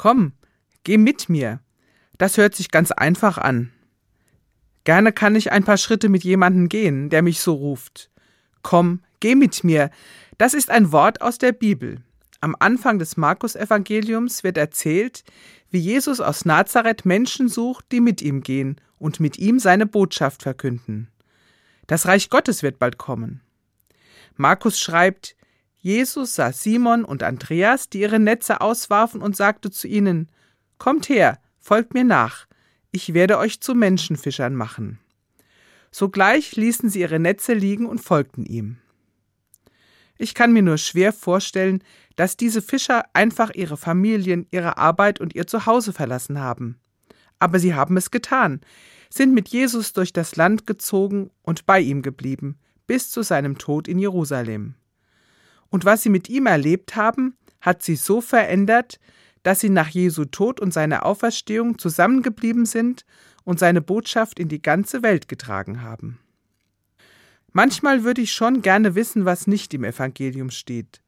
Komm, geh mit mir. Das hört sich ganz einfach an. Gerne kann ich ein paar Schritte mit jemandem gehen, der mich so ruft. Komm, geh mit mir. Das ist ein Wort aus der Bibel. Am Anfang des Markus-Evangeliums wird erzählt, wie Jesus aus Nazareth Menschen sucht, die mit ihm gehen und mit ihm seine Botschaft verkünden. Das Reich Gottes wird bald kommen. Markus schreibt, Jesus sah Simon und Andreas, die ihre Netze auswarfen, und sagte zu ihnen, Kommt her, folgt mir nach, ich werde euch zu Menschenfischern machen. Sogleich ließen sie ihre Netze liegen und folgten ihm. Ich kann mir nur schwer vorstellen, dass diese Fischer einfach ihre Familien, ihre Arbeit und ihr Zuhause verlassen haben. Aber sie haben es getan, sind mit Jesus durch das Land gezogen und bei ihm geblieben, bis zu seinem Tod in Jerusalem. Und was sie mit ihm erlebt haben, hat sie so verändert, dass sie nach Jesu Tod und seiner Auferstehung zusammengeblieben sind und seine Botschaft in die ganze Welt getragen haben. Manchmal würde ich schon gerne wissen, was nicht im Evangelium steht.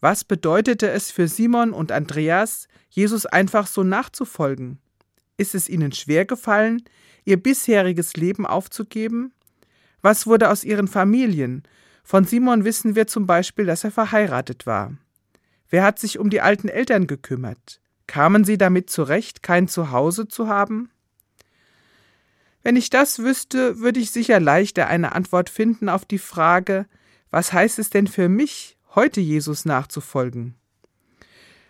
Was bedeutete es für Simon und Andreas, Jesus einfach so nachzufolgen? Ist es ihnen schwer gefallen, ihr bisheriges Leben aufzugeben? Was wurde aus ihren Familien? Von Simon wissen wir zum Beispiel, dass er verheiratet war. Wer hat sich um die alten Eltern gekümmert? Kamen sie damit zurecht, kein Zuhause zu haben? Wenn ich das wüsste, würde ich sicher leichter eine Antwort finden auf die Frage, was heißt es denn für mich, heute Jesus nachzufolgen?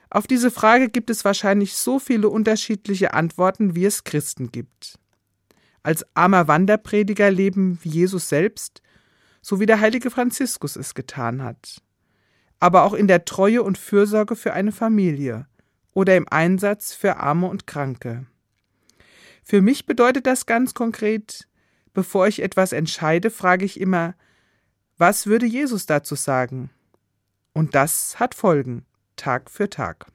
Auf diese Frage gibt es wahrscheinlich so viele unterschiedliche Antworten, wie es Christen gibt. Als armer Wanderprediger leben wie Jesus selbst, so wie der heilige Franziskus es getan hat. Aber auch in der Treue und Fürsorge für eine Familie oder im Einsatz für Arme und Kranke. Für mich bedeutet das ganz konkret, bevor ich etwas entscheide, frage ich immer, was würde Jesus dazu sagen? Und das hat Folgen, Tag für Tag.